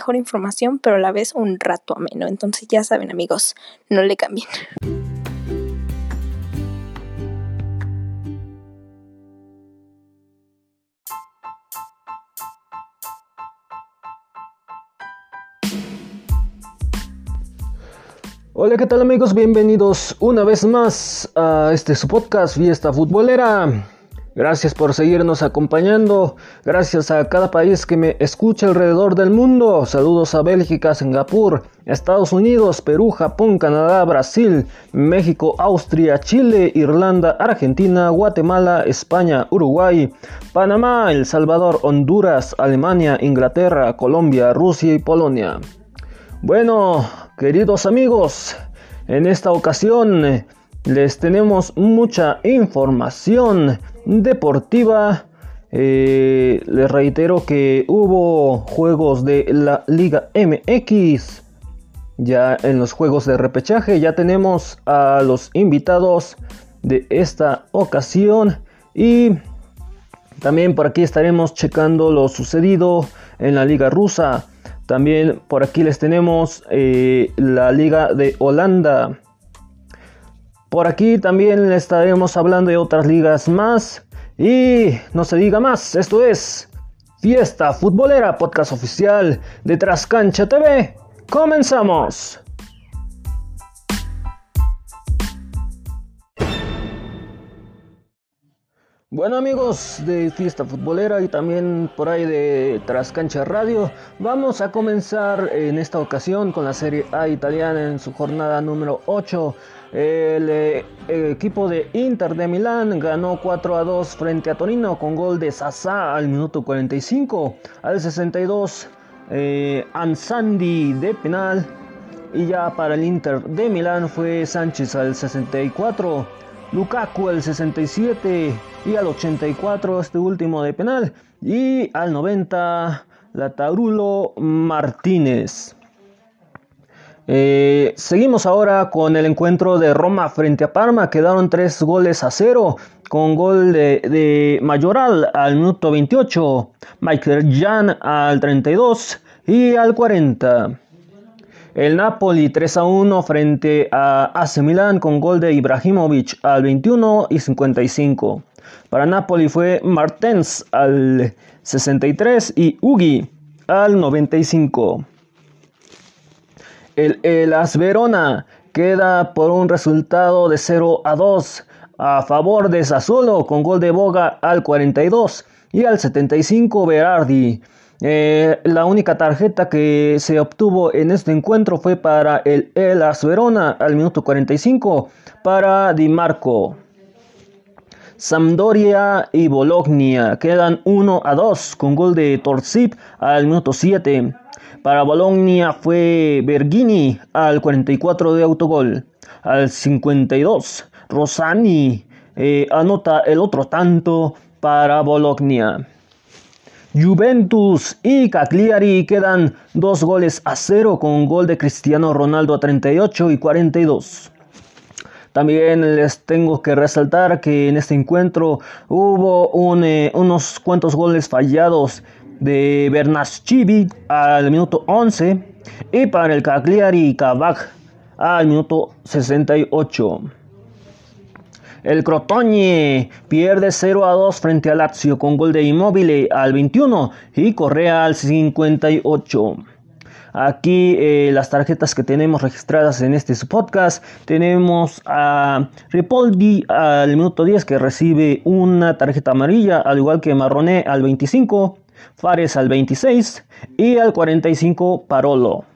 mejor información, pero a la vez un rato ameno. Entonces ya saben amigos, no le cambien. Hola, ¿qué tal amigos? Bienvenidos una vez más a este su podcast Fiesta Futbolera. Gracias por seguirnos acompañando. Gracias a cada país que me escucha alrededor del mundo. Saludos a Bélgica, Singapur, Estados Unidos, Perú, Japón, Canadá, Brasil, México, Austria, Chile, Irlanda, Argentina, Guatemala, España, Uruguay, Panamá, El Salvador, Honduras, Alemania, Inglaterra, Colombia, Rusia y Polonia. Bueno, queridos amigos, en esta ocasión les tenemos mucha información deportiva. Eh, les reitero que hubo juegos de la Liga MX. Ya en los juegos de repechaje ya tenemos a los invitados de esta ocasión. Y también por aquí estaremos checando lo sucedido en la Liga Rusa. También por aquí les tenemos eh, la Liga de Holanda. Por aquí también estaremos hablando de otras ligas más. Y no se diga más, esto es Fiesta Futbolera, podcast oficial de Trascancha TV. ¡Comenzamos! Bueno amigos de Fiesta Futbolera y también por ahí de Trascancha Radio, vamos a comenzar en esta ocasión con la Serie A italiana en su jornada número 8. El, eh, equipo de Inter de Milán ganó 4 a 2 frente a Torino con gol de Sasa al minuto 45, al 62 eh, Ansandi de penal. Y ya para el Inter de Milán fue Sánchez al 64, Lukaku al 67 y al 84 este último de penal y al 90 Latarulo Martínez. Eh, seguimos ahora con el encuentro de Roma frente a Parma. Quedaron tres goles a cero con gol de, Mayoral al minuto 28, Michael Jan al 32 y al 40. El Napoli 3 a 1 frente a AC Milan con gol de Ibrahimovic al 21 y 55. Para Napoli fue Martens al 63 y Ugi al 95. El Elas Verona queda por un resultado de 0 a 2 a favor de Sassuolo con gol de Boga al 42 y al 75 Berardi. Eh, la única tarjeta que se obtuvo en este encuentro fue para el Elas Verona al minuto 45 para Di Marco. Sampdoria y Bologna quedan 1 a 2 con gol de Torsip al minuto 7. Para Bologna fue Berghini al 44 de autogol. Al 52, Rosani eh, anota el otro tanto para Bologna. Juventus y Cagliari quedan dos goles a cero con gol de Cristiano Ronaldo a 38 y 42. También les tengo que resaltar que en este encuentro hubo eh, unos cuantos goles fallados de Bernaschivi al minuto 11 y para el Cagliari Cavac al minuto 68. El Crotone pierde 0 a 2 frente a Lazio con gol de Immobile al 21 y Correa al 58. Aquí eh, las tarjetas que tenemos registradas en este podcast. Tenemos a Ripoldi al minuto 10 que recibe una tarjeta amarilla, al igual que Marroné al 25. Fares al 26 y al 45 Parolo.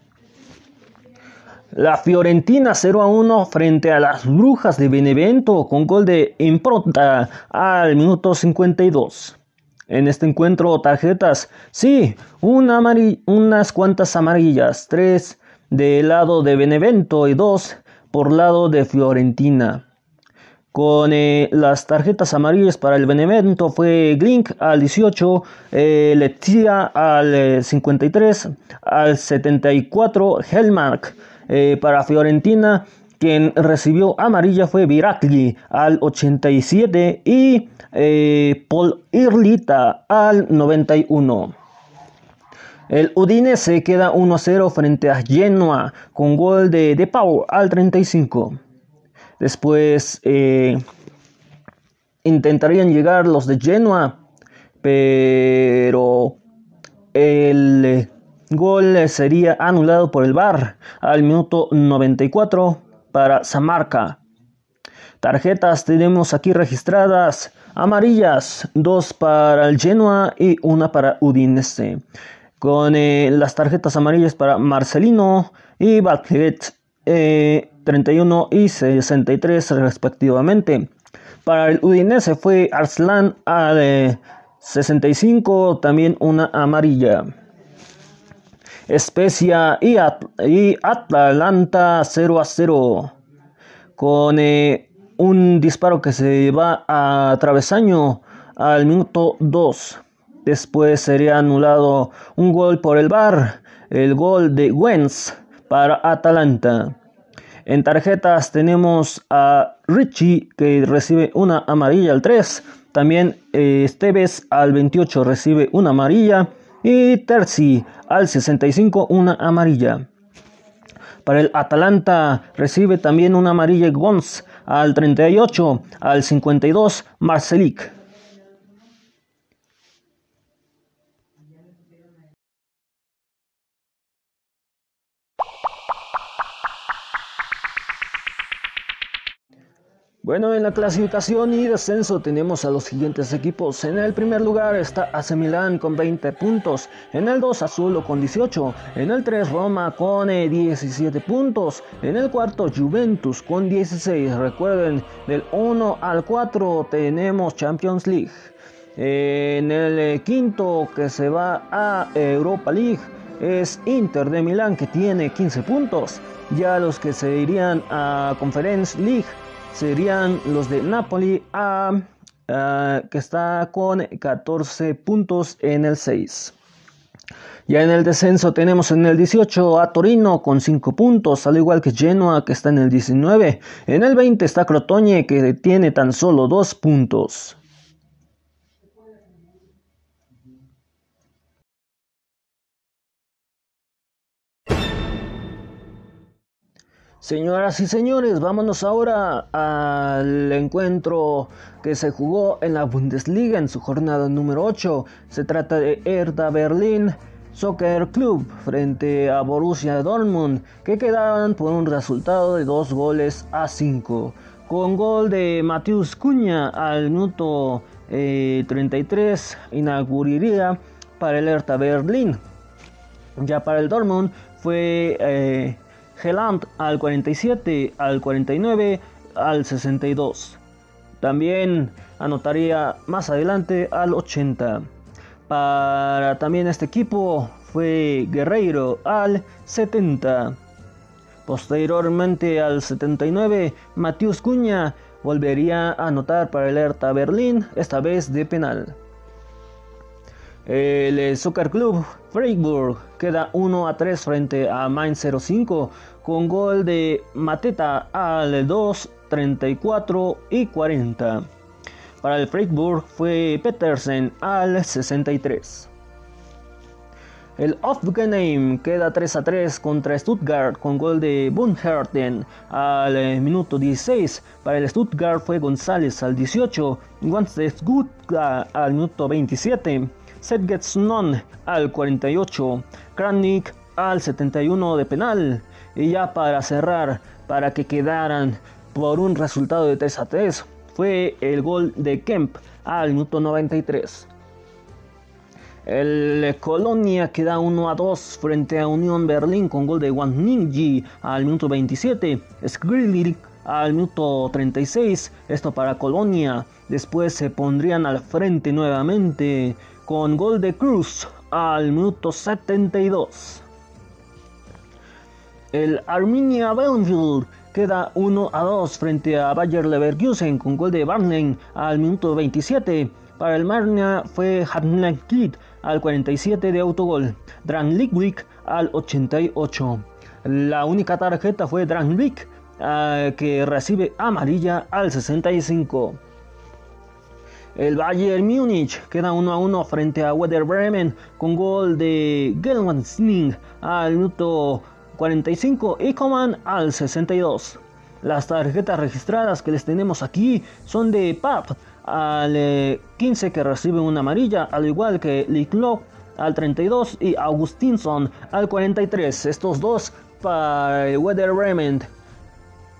La Fiorentina 0 a 1 frente a las Brujas de Benevento con gol de impronta al minuto 52. en este encuentro tarjetas. Sí, unas cuantas amarillas, tres del lado de Benevento y dos por lado de Fiorentina. Con eh, las tarjetas amarillas para el Benevento fue Glink al 18, eh, al 53, eh, al 74 Helmark para Fiorentina. Quien recibió amarilla fue Viragli al 87 y Paul Irlita al 91. El Udinese queda 1-0 frente a Genoa con gol de De Pau al 35. Después eh, intentarían llegar los de Genoa, pero el gol sería anulado por el VAR al minuto 94 para Samarca. Tarjetas tenemos aquí registradas amarillas, dos para el Genoa y una para Udinese con eh, las tarjetas amarillas para Marcelino y Baquet 31 y 63 respectivamente. Para el Udinese fue Arslan al 65, también una amarilla. Especia y, Atlanta 0 a 0 con eh, un disparo que se va a travesaño al minuto 2. Después sería anulado un gol por el VAR, el gol de Wentz para Atalanta. En tarjetas tenemos a Richie que recibe una amarilla al 3. También eh, Esteves al 28 recibe una amarilla. Y Terzi al 65 una amarilla. Para el Atalanta recibe también una amarilla Gons al 38, al 52 Marcelik. Bueno, en la clasificación y descenso tenemos a los siguientes equipos. En el primer lugar está AC Milán con 20 puntos. En el 2 Azulo con 18. En el 3 Roma con 17 puntos. En el cuarto Juventus con 16. Recuerden, del 1 al 4 tenemos Champions League. En el eh, quinto que se va a Europa League es Inter de Milán que tiene 15 puntos. Ya los que se irían a Conference League serían los de Napoli, que está con 14 puntos en el 6. Ya en el descenso tenemos en el 18 a Torino con 5 puntos, al igual que Genoa que está en el 19. En el 20 está Crotone que tiene tan solo 2 puntos. Señoras y señores, vámonos ahora al encuentro que se jugó en la Bundesliga en su jornada número 8. Se trata de Hertha Berlin Soccer Club frente a Borussia Dortmund, que quedaron por un resultado de 2 goles a 5. Con gol de Matheus Cunha al minuto 33 eh, inauguraría para el Hertha Berlin. Ya para el Dortmund fue... Eh, Geland al 47, al 49, al 62. También anotaría más adelante al 80. Para también este equipo fue Guerreiro al 70. Posteriormente al 79, Matius Cuña volvería a anotar para el Hertha Berlín, esta vez de penal. El Soccer Club Freiburg queda 1 a 3 frente a Mainz 05 con gol de Mateta al 2, 34 y 40. Para el Freiburg fue Petersen al 63. El Offenheim queda 3 a 3 contra Stuttgart con gol de Bunherten al minuto 16. Para el Stuttgart fue González al 18, Gutka al minuto 27. Setgetsnon al 48, Kranik al 71 de penal. Y ya para cerrar, para que quedaran por un resultado de 3 a 3, fue el gol de Kemp al minuto 93. El Colonia queda 1 a 2 frente a Unión Berlín con gol de Wang Ningyi al minuto 27. Skrilik al minuto 36, esto para Colonia. Después se pondrían al frente nuevamente con gol de Cruz al minuto 72. El Arminia Belfield queda 1 a 2 frente a Bayer Leverkusen con gol de Barney al minuto 27. Para el Marnia fue Hadley Kidd al 47 de autogol, Dran Lickwick al 88. La única tarjeta fue Dran Lick, uh, que recibe amarilla al 65. El Bayern Múnich queda 1 a 1 frente a Werder Bremen con gol de Gelman al minuto 45 y Coman al 62. Las tarjetas registradas que les tenemos aquí son de Pap al 15 que recibe una amarilla, al igual que Licklock al 32 y Augustinson al 43. Estos dos para el Werder Bremen.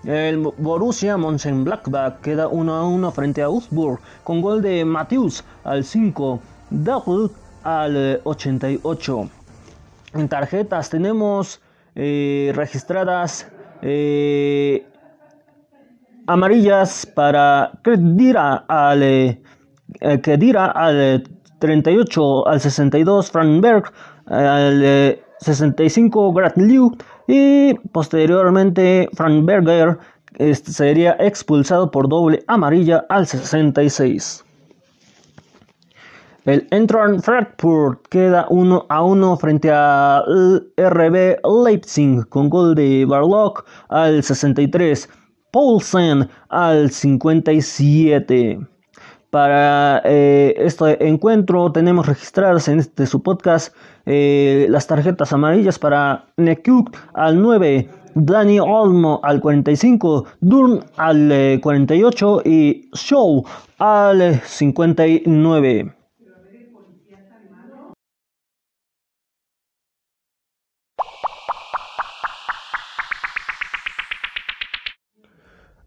El Borussia Mönchengladbach queda 1 a 1 frente a Augsburg con gol de Matthews al 5, Dahl al 88. En tarjetas tenemos eh, registradas eh, amarillas para Kedira al, eh, Kedira al 38 al 62, Franberg al 65, Gratliu y posteriormente Franberger este, sería expulsado por doble amarilla al 66. El Entron Frankfurt queda 1 a 1 frente a RB Leipzig con gol de Barlock al 63, Paulsen al 57. Para eh, este encuentro tenemos registradas en este su podcast eh, las tarjetas amarillas para Nekuk al 9, Dani Olmo al 45, Durn al 48 eh, y Show al 59.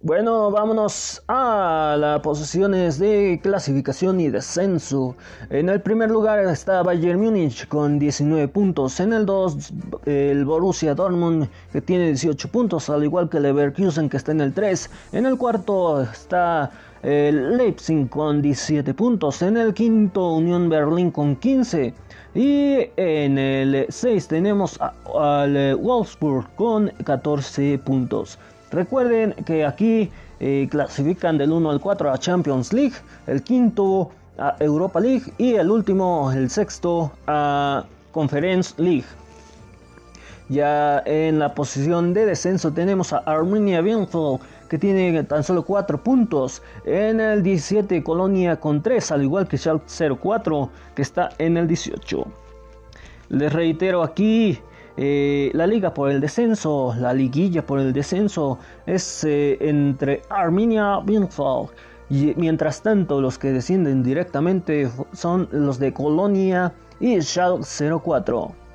Bueno, vámonos a las posiciones de clasificación y descenso. En el primer lugar está Bayern Múnich con 19 puntos. En el 2, el Borussia Dortmund que tiene 18 puntos, al igual que Leverkusen que está en el 3. En el cuarto está el Leipzig con 17 puntos. En el quinto, Unión Berlín con 15. Y en el 6 tenemos al Wolfsburg con 14 puntos. Recuerden que aquí eh, clasifican del 1 al 4 a Champions League, el quinto a Europa League y el último, el sexto a Conference League. Ya en la posición de descenso tenemos a Arminia Bielefeld que tiene tan solo 4 puntos. En el 17 Colonia con 3, al igual que Schalke 04 que está en el 18. Les reitero aquí eh, la liga por el descenso, la liguilla por el descenso es eh, entre Arminia Bielefeld y mientras tanto los que descienden directamente son los de Colonia y Schalke 04.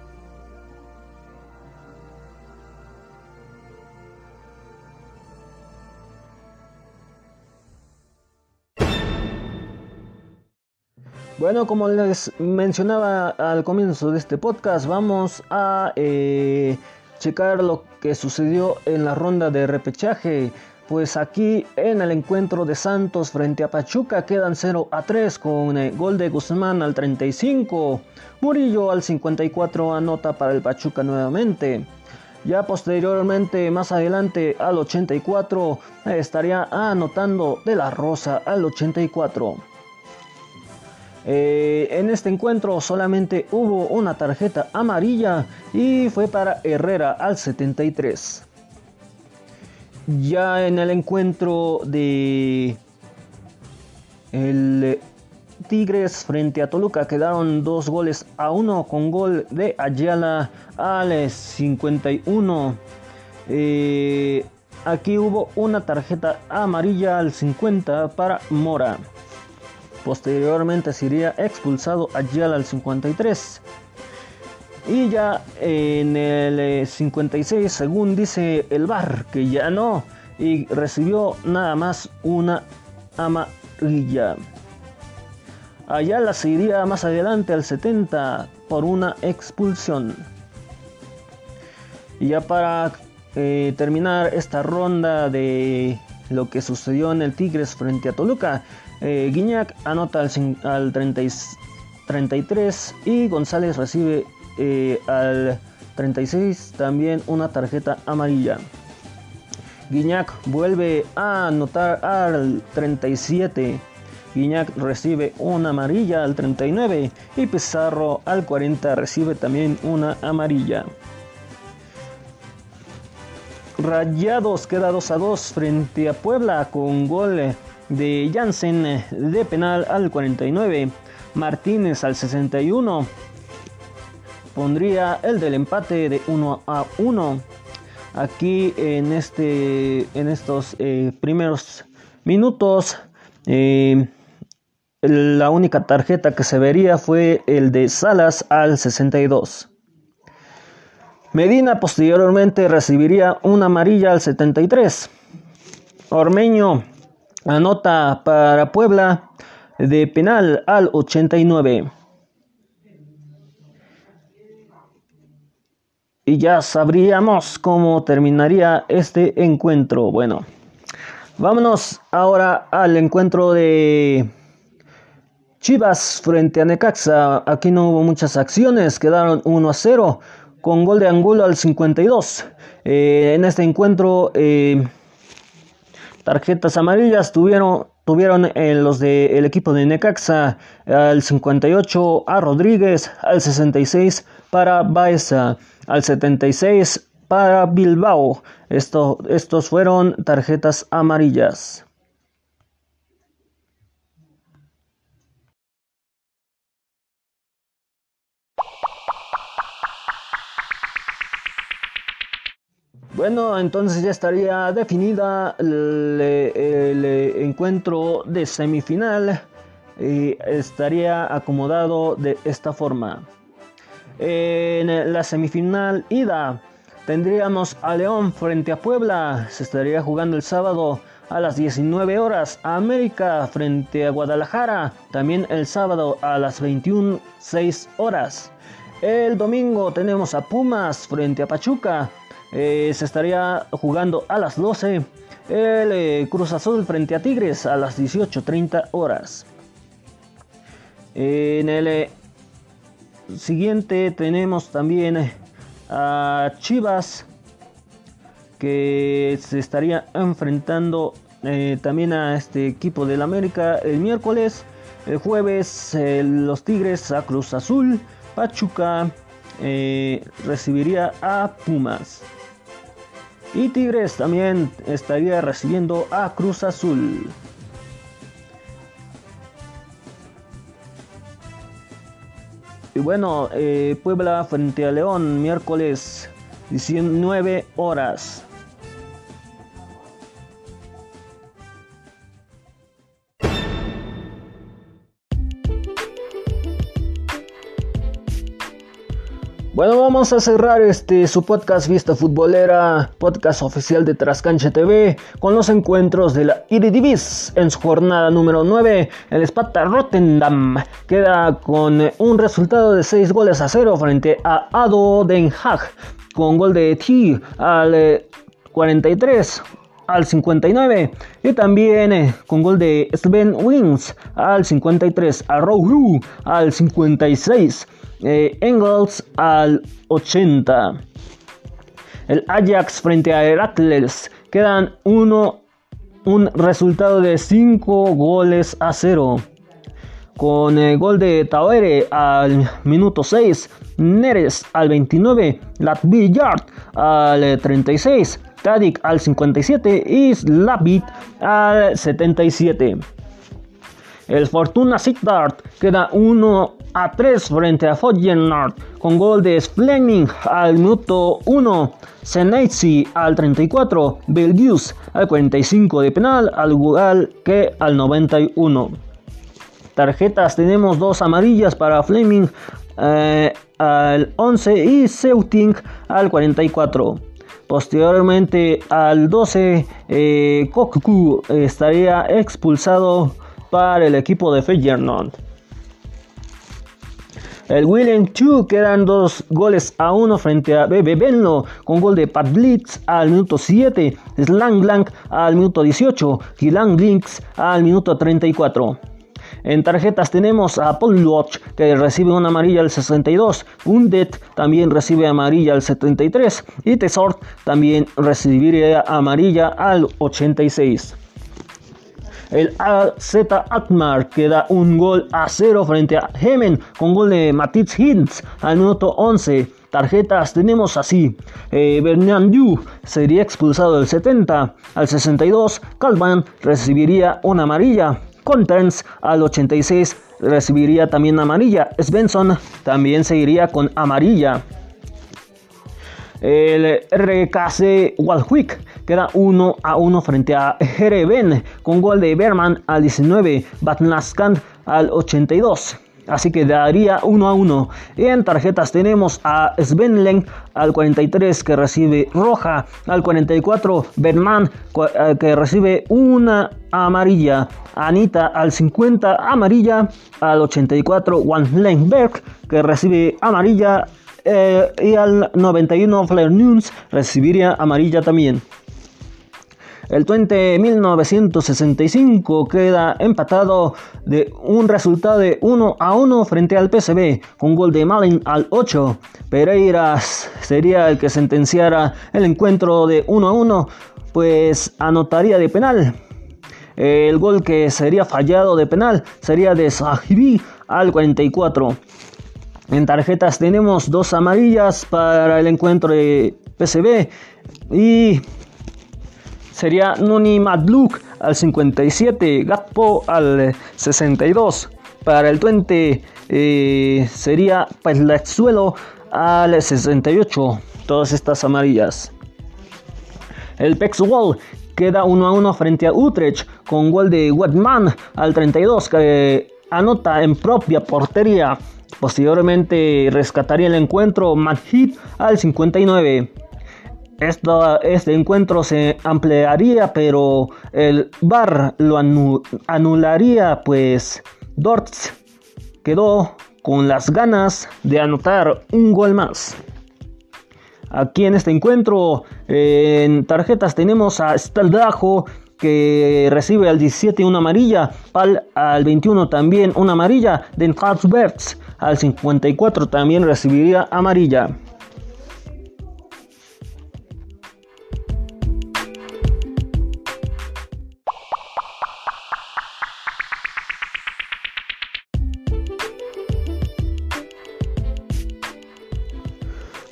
Bueno, como les mencionaba al comienzo de este podcast, vamos a eh, checar lo que sucedió en la ronda de repechaje. Pues aquí en el encuentro de Santos frente a Pachuca quedan 0 a 3 con el gol de Guzmán al 35. Murillo al 54 anota para el Pachuca nuevamente. Ya posteriormente, más adelante al 84, estaría anotando de la Rosa al 84. Eh, en este encuentro solamente hubo una tarjeta amarilla y fue para Herrera al 73. Ya en el encuentro de el Tigres frente a Toluca quedaron dos goles a uno con gol de Ayala al 51. Eh, aquí hubo una tarjeta amarilla al 50 para Mora. Posteriormente sería expulsado Ayala al 53. Y ya en el 56, eh, según dice el bar, que ya no. Y recibió nada más una amarilla. Ayala se iría más adelante al 70 por una expulsión. Y ya para eh, terminar esta ronda de lo que sucedió en el Tigres frente a Toluca. Eh, Guiñac anota al, 33 y González recibe eh, al 36 también una tarjeta amarilla. Guiñac vuelve a anotar al 37. Guiñac recibe una amarilla al 39 y Pizarro al 40 recibe también una amarilla. Rayados queda 2 a 2 frente a Puebla con gol de Jansen de penal al 49. Martínez al 61 pondría el del empate de 1 a 1. Aquí en, este, en estos eh, primeros minutos, eh, la única tarjeta que se vería fue el de Salas al 62. Medina posteriormente recibiría una amarilla al 73. Ormeño anota para Puebla de penal al 89. Y ya sabríamos cómo terminaría este encuentro. Bueno, vámonos ahora al encuentro de Chivas frente a Necaxa. Aquí no hubo muchas acciones, quedaron 1 a 0 con gol de Angulo al 52. Eh, en este encuentro, eh, tarjetas amarillas tuvieron, tuvieron eh, los del equipo de Necaxa al 58 a Rodríguez, al 66 para Baeza, al 76 para Bilbao. Esto, estos fueron tarjetas amarillas. Bueno, entonces ya estaría definida el, encuentro de semifinal y estaría acomodado de esta forma. En la semifinal ida tendríamos a León frente a Puebla, se estaría jugando el sábado a las 19 horas, a América frente a Guadalajara, también el sábado a las 21.06 horas. El domingo tenemos a Pumas frente a Pachuca, eh, se estaría jugando a las 12 el eh, Cruz Azul frente a Tigres a las 18.30 horas. En el eh, siguiente tenemos también a Chivas que se estaría enfrentando también a este equipo del América el miércoles. El jueves los Tigres a Cruz Azul. Pachuca recibiría a Pumas. Y Tigres también estaría recibiendo a Cruz Azul. Y bueno, eh, Puebla frente a León, miércoles 19 horas. Bueno, vamos a cerrar este su podcast Vista Futbolera, podcast oficial de Trascancha TV, con los encuentros de la Iridivis en su jornada número 9. El Sparta Rotterdam queda con un resultado de 6 goles a 0 frente a Ado Den Haag, con gol de T al 43 eh, al 59 y también eh, con gol de Sven Wings al 53 a Rohu al 56 eh, Engels al 80. El Ajax frente a Heracles quedan uno, un resultado de 5 goles a 0. Con el gol de Tauere al minuto 6, Neres al 29, Latvillard al 36, Tadic al 57 y Slavit al 77. El Fortuna Sittard queda 1 a 3 frente a Feyenoord con gol de Fleming al minuto 1, Senesi al 34, Belgius al 45 de penal, al igual que al 91. Tarjetas tenemos dos amarillas para Fleming eh, al 11 y Seuting al 44. Posteriormente al 12, eh, estaría expulsado para el equipo de Feyenoord. El William Chu quedan dos goles a uno frente a Bebe Benlo con gol de Pat Blitz al minuto 7, Slang Blank al minuto 18 y Lang Links al minuto 34. En tarjetas tenemos a Paul Watch que recibe una amarilla al 62, Undet también recibe amarilla al 73 y Tesort también recibiría amarilla al 86. El AZ Atmar queda un gol a cero frente a Hemen con gol de Matitz Hintz al minuto 11. Tarjetas tenemos así. Eh, Yu sería expulsado del 70 al 62. Calvan recibiría una amarilla. Contents al 86 recibiría también amarilla. Svensson también seguiría con amarilla. El RKC Walwick queda 1 a 1 frente a Jereven con gol de Berman al 19, Batnaskan al 82. Así que daría 1 a 1. En tarjetas tenemos a Svenlen al 43 que recibe roja. Al 44 Berman eh, que recibe una amarilla. Anita al 50 amarilla. Al 84 Wanlenberg que recibe amarilla. Eh, y al 91 Flair Nunes recibiría amarilla también. El 20 1965 queda empatado de un resultado de 1 a 1 frente al PSV con gol de Malin al 8. Pereiras sería el que sentenciara el encuentro de 1 a 1, pues anotaría de penal. El gol que sería fallado de penal sería de Sahibi al 44. En tarjetas tenemos dos amarillas para el encuentro de PSV y sería Nuni Madluk al 57, Gatpo al 62. Para el 20 eh, sería Suelo al 68. Todas estas amarillas. El Pex Wall queda 1 a 1 frente a Utrecht con gol de Wetman al 32 que anota en propia portería. Posteriormente rescataría el encuentro Manhit al 59 este encuentro se ampliaría, pero el VAR lo anularía, pues Dortz quedó con las ganas de anotar un gol más. Aquí en este encuentro, en tarjetas tenemos a Staldajo que recibe al 17 una amarilla, Pal al 21 también una amarilla, Den al 54 también recibiría amarilla.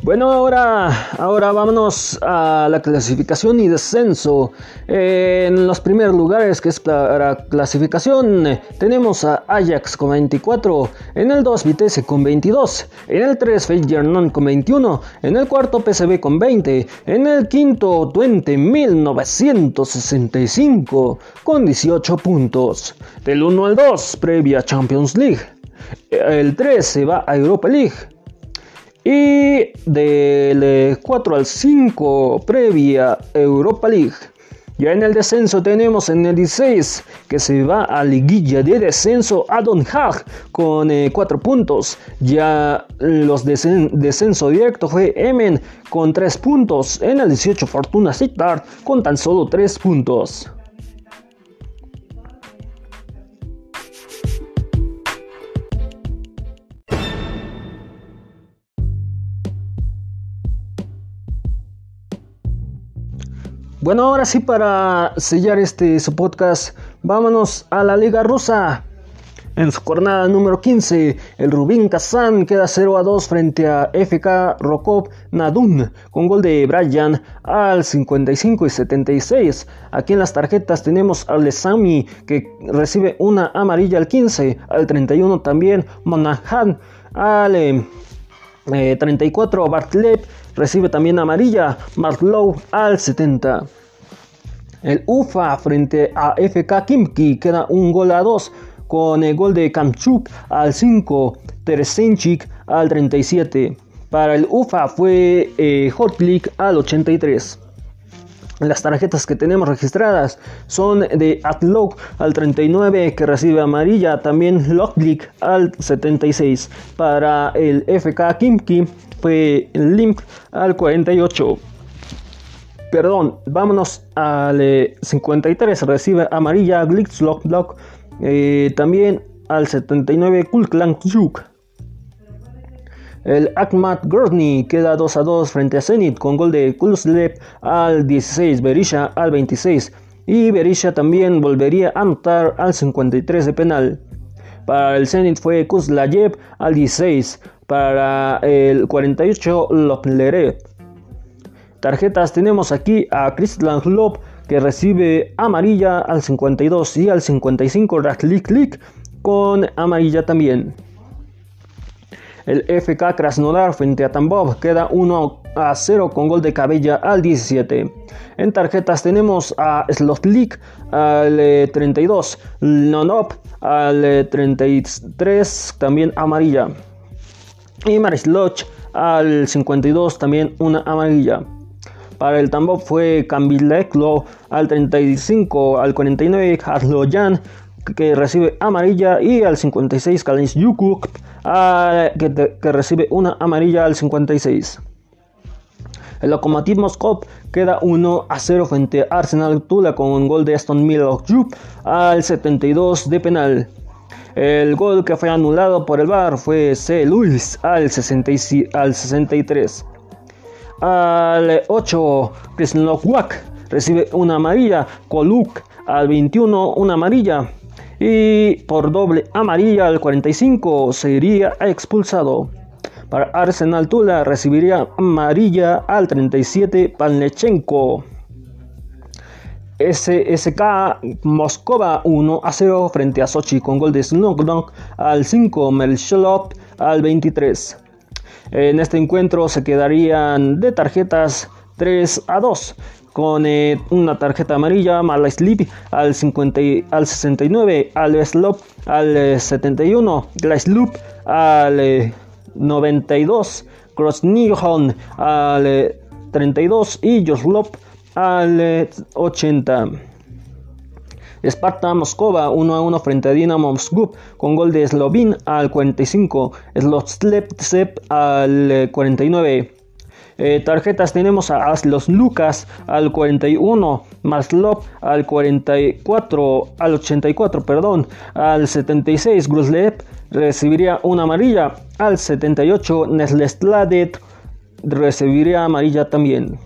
Bueno, ahora, ahora vámonos a la clasificación y descenso. en los primeros lugares, que es para clasificación, tenemos a Ajax con 24, en el 2 Vitesse con 22, en el 3 Feyenoord con 21, en el cuarto PSV con 20, en el quinto Twente 1965 con 18 puntos. Del 1 al 2, previa Champions League. El 3 se va a Europa League. Y del 4 al 5 previa Europa League. Ya en el descenso tenemos en el 16 que se va a liguilla de descenso a Don Haag con 4 eh, puntos. Ya los descenso directo fue Emen con 3 puntos. En el 18 Fortuna Sittard con tan solo 3 puntos. Bueno, ahora sí para sellar este su podcast, vámonos a la Liga Rusa. En su jornada número 15, el Rubín Kazan queda 0 a 2 frente a FK Rokov Nadun con gol de Brian al 55 y 76. Aquí en las tarjetas tenemos al Lesami que recibe una amarilla al 15, al 31 también Monahan al 34 eh, Bartlett recibe también amarilla, Marlow al 70. El UFA frente a FK Kimki queda un gol a 2 con el gol de Kamchuk al 5, Teresenchik al 37. Para el UFA fue eh, Hotlik al 83. Las tarjetas que tenemos registradas son de Atlock al 39 que recibe amarilla, también Locklick al 76. Para el FK Kimki fue Limp al 48. Perdón, vámonos al 53, recibe amarilla Glitz Lock eh, también al 79 Kulklang Juk. El Akmat Grozny queda 2 a 2 frente a Zenit con gol de Kulslev al 16, Berisha al 26 y Berisha también volvería a anotar al 53 de penal. Para el Zenit fue Kuzlayev al 16, para el 48 Loplerev. Tarjetas tenemos aquí a Kristlan Lop que recibe amarilla al 52 y al 55 Ratlik con amarilla también. El FK Krasnodar frente a Tambov queda 1 a 0 con gol de Cabella al 17. En tarjetas tenemos a Slotlik al 32, Nonop al 33, también amarilla. Y Marisloch al 52, también una amarilla. Para el Tambov fue Kambileklo al 35, al 49 Hasloyan que recibe amarilla y al 56 Kalins Yukuk que, que, recibe una amarilla al 56. El Lokomotiv Moscow queda 1 a 0 frente a Arsenal Tula con un gol de Aston Milok al 72 de penal. El gol que fue anulado por el VAR fue C. Luis al, 60, al 63. Al 8, Krisnokwak recibe una amarilla. Koluk al 21, una amarilla y por doble amarilla al 45 sería expulsado. Para Arsenal Tula recibiría amarilla al 37 Palnechenko. SSK Moscova 1 a 0 frente a Sochi con gol de Snowdog al 5, Melcholop al 23. En este encuentro se quedarían de tarjetas 3 a 2 con eh, una tarjeta amarilla, Sleep al, 50, al 69, al Slop al 71, Glassloop al 92, Crossnihon al 32 y Joslop al 80. Sparta Moscova 1 a 1 frente a Dinamo Moscú con gol de Slovin al 45, Slotsep al 49. Eh, tarjetas tenemos a Aslos Lucas al 41, Maslov al 44, al 84, perdón, al 76, Gruslev recibiría una amarilla, al 78, Neslestladet recibiría amarilla también.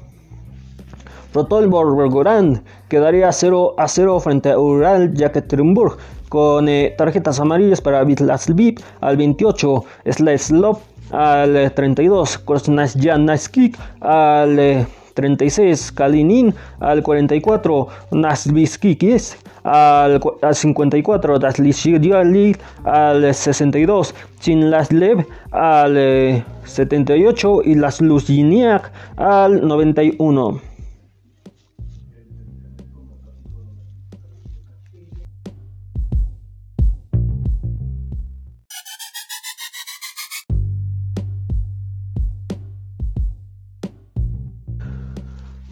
Rotol Borgorán quedaría 0 a 0 frente a Ural Yekaterinburg con eh, tarjetas amarillas para Vitlaslvip al 28, Sleslov al 32, Krasnasyanskik al 36, Kalinin. Al 44, Nasviskikis al, al 54, Daslishiryali al 62, Chinlaslev. Al 78 y Las Luziniak al 91.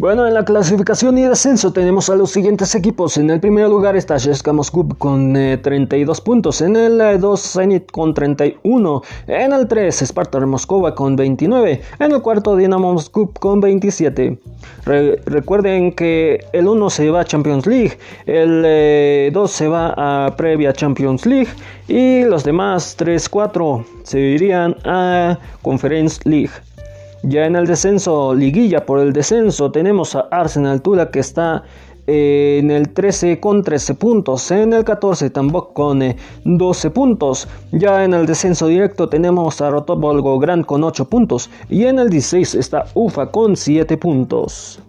Bueno, en la clasificación y descenso tenemos a los siguientes equipos. En el primer lugar está Sheska Moscú con 32 eh, puntos. En el 2 eh, Zenit con 31. En el 3 Sparta Moscova con 29. En el cuarto Dinamo Moscú con 27. recuerden que el 1 se va a Champions League. El 2 eh, se va a previa Champions League. Y los demás 3, 4 se irían a Conference League. Ya en el descenso, liguilla por el descenso, tenemos a Arsenal Tula que está eh, en el 13 con 13 puntos, en el 14 tampoco con 12 eh, puntos, ya en el descenso directo tenemos a Rotobolgo Grand con 8 puntos y en el 16 está UFA con 7 puntos.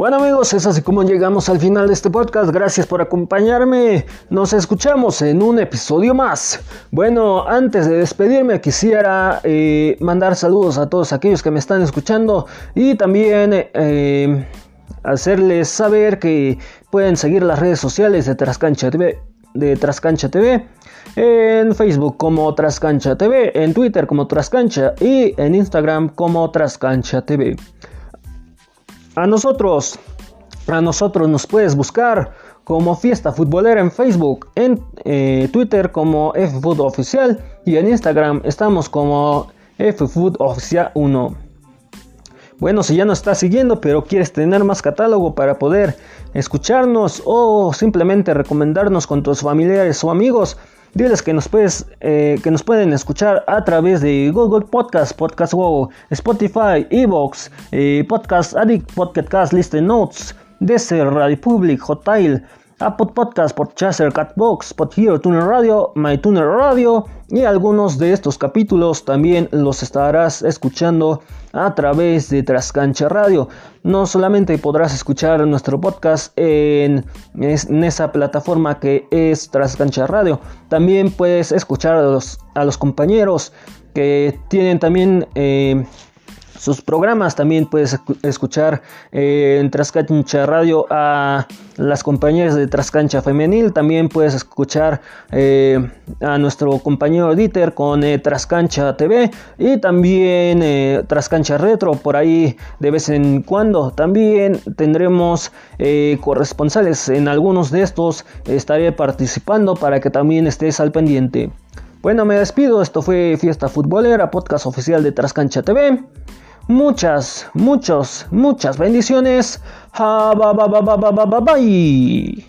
Bueno amigos, es así como llegamos al final de este podcast. Gracias por acompañarme. Nos escuchamos en un episodio más. Bueno, antes de despedirme quisiera eh, mandar saludos a todos aquellos que me están escuchando y también... Eh, hacerles saber que pueden seguir las redes sociales de Trascancha TV, de Trascancha TV en Facebook como Trascancha TV, en Twitter como Trascancha y en Instagram como Trascancha TV. A nosotros, a nosotros nos puedes buscar como Fiesta Futbolera en Facebook, en eh, Twitter como FFood Oficial y en Instagram estamos como FFood Oficial 1. Bueno, si ya nos estás siguiendo pero quieres tener más catálogo para poder escucharnos o simplemente recomendarnos con tus familiares o amigos, Diles que nos, puedes, eh, que nos pueden escuchar a través de Google Podcast, Podcast Wow, Spotify, Evox, eh, Podcast Addict, Podcast Listen Notes, Desert, Radio Public, Hotel, Apple Podcast, Podchaser, Catbox, Podhero, Tuner Radio, MyTuner Radio y algunos de estos capítulos también los estarás escuchando a través de Trascancha Radio. No solamente podrás escuchar nuestro podcast en, esa plataforma que es Trascancha Radio, también puedes escuchar a los, compañeros que tienen también... Eh, sus programas. También puedes escuchar eh, en Trascancha Radio a las compañeras de Trascancha Femenil. También puedes escuchar eh, a nuestro compañero Dieter con eh, Trascancha TV y también Trascancha Retro por ahí de vez en cuando. También tendremos corresponsales en algunos de estos. Estaré participando para que también estés al pendiente. Bueno, me despido. Esto fue Fiesta Futbolera, podcast oficial de Trascancha TV muchas, muchas, muchas bendiciones. Bye.